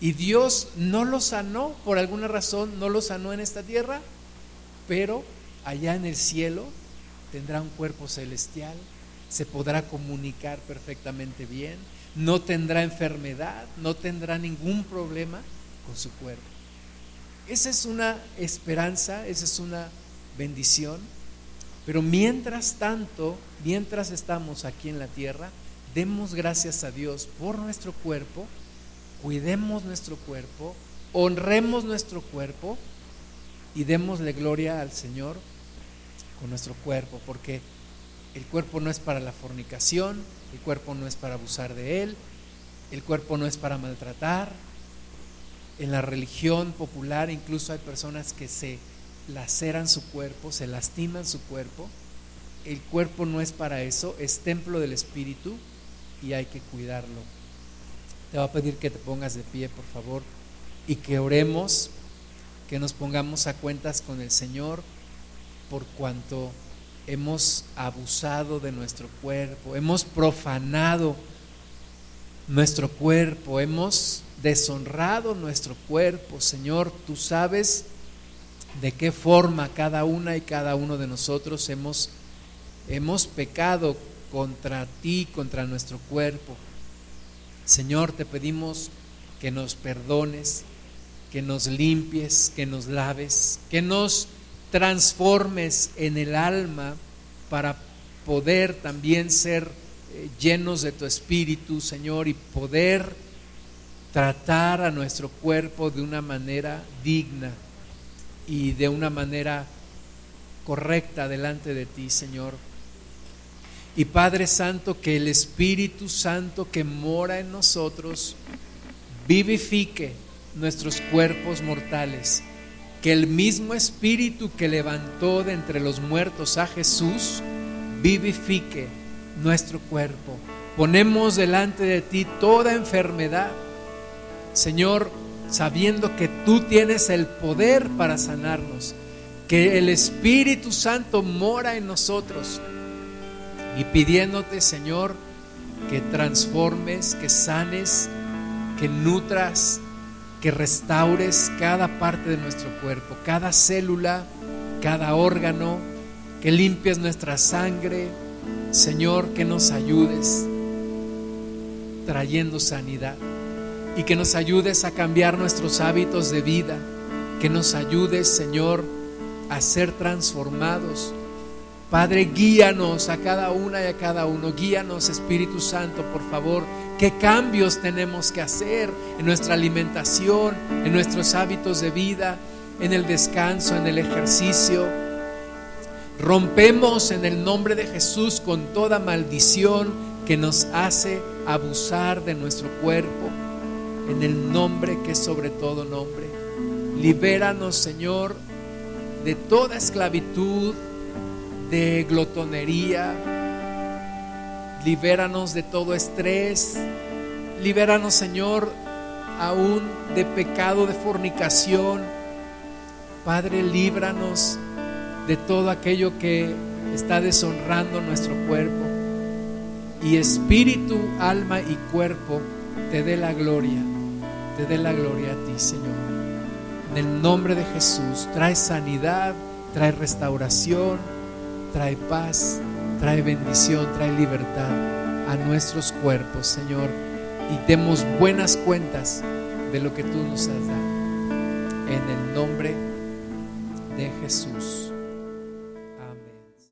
Y Dios no lo sanó, por alguna razón no lo sanó en esta tierra, pero allá en el cielo tendrá un cuerpo celestial, se podrá comunicar perfectamente bien, no tendrá enfermedad, no tendrá ningún problema con su cuerpo. Esa es una esperanza, esa es una bendición, pero mientras tanto, mientras estamos aquí en la tierra, demos gracias a Dios por nuestro cuerpo, cuidemos nuestro cuerpo, honremos nuestro cuerpo y démosle gloria al Señor con nuestro cuerpo, porque el cuerpo no es para la fornicación, el cuerpo no es para abusar de él, el cuerpo no es para maltratar. En la religión popular incluso hay personas que se laceran su cuerpo, se lastiman su cuerpo. El cuerpo no es para eso, es templo del Espíritu y hay que cuidarlo. Te voy a pedir que te pongas de pie, por favor, y que oremos, que nos pongamos a cuentas con el Señor por cuanto hemos abusado de nuestro cuerpo, hemos profanado nuestro cuerpo, hemos deshonrado nuestro cuerpo. Señor, tú sabes de qué forma cada una y cada uno de nosotros hemos, hemos pecado contra ti, contra nuestro cuerpo. Señor, te pedimos que nos perdones, que nos limpies, que nos laves, que nos transformes en el alma para poder también ser eh, llenos de tu espíritu, Señor, y poder tratar a nuestro cuerpo de una manera digna y de una manera correcta delante de ti, Señor. Y Padre Santo, que el Espíritu Santo que mora en nosotros vivifique nuestros cuerpos mortales que el mismo Espíritu que levantó de entre los muertos a Jesús vivifique nuestro cuerpo. Ponemos delante de ti toda enfermedad, Señor, sabiendo que tú tienes el poder para sanarnos, que el Espíritu Santo mora en nosotros y pidiéndote, Señor, que transformes, que sanes, que nutras, que restaures cada parte de nuestro cuerpo, cada célula, cada órgano, que limpies nuestra sangre. Señor, que nos ayudes trayendo sanidad y que nos ayudes a cambiar nuestros hábitos de vida, que nos ayudes, Señor, a ser transformados. Padre, guíanos a cada una y a cada uno, guíanos Espíritu Santo, por favor qué cambios tenemos que hacer en nuestra alimentación, en nuestros hábitos de vida, en el descanso, en el ejercicio. Rompemos en el nombre de Jesús con toda maldición que nos hace abusar de nuestro cuerpo, en el nombre que es sobre todo nombre. Libéranos, Señor, de toda esclavitud, de glotonería, Libéranos de todo estrés. Libéranos, Señor, aún de pecado, de fornicación. Padre, líbranos de todo aquello que está deshonrando nuestro cuerpo. y espíritu, alma y cuerpo te dé la gloria, te dé la gloria a ti, Señor. En el nombre de Jesús, trae sanidad, trae restauración, trae paz, trae bendición, trae libertad a nuestros cuerpos, Señor, y demos buenas cuentas de lo que tú nos has dado. En el nombre de Jesús.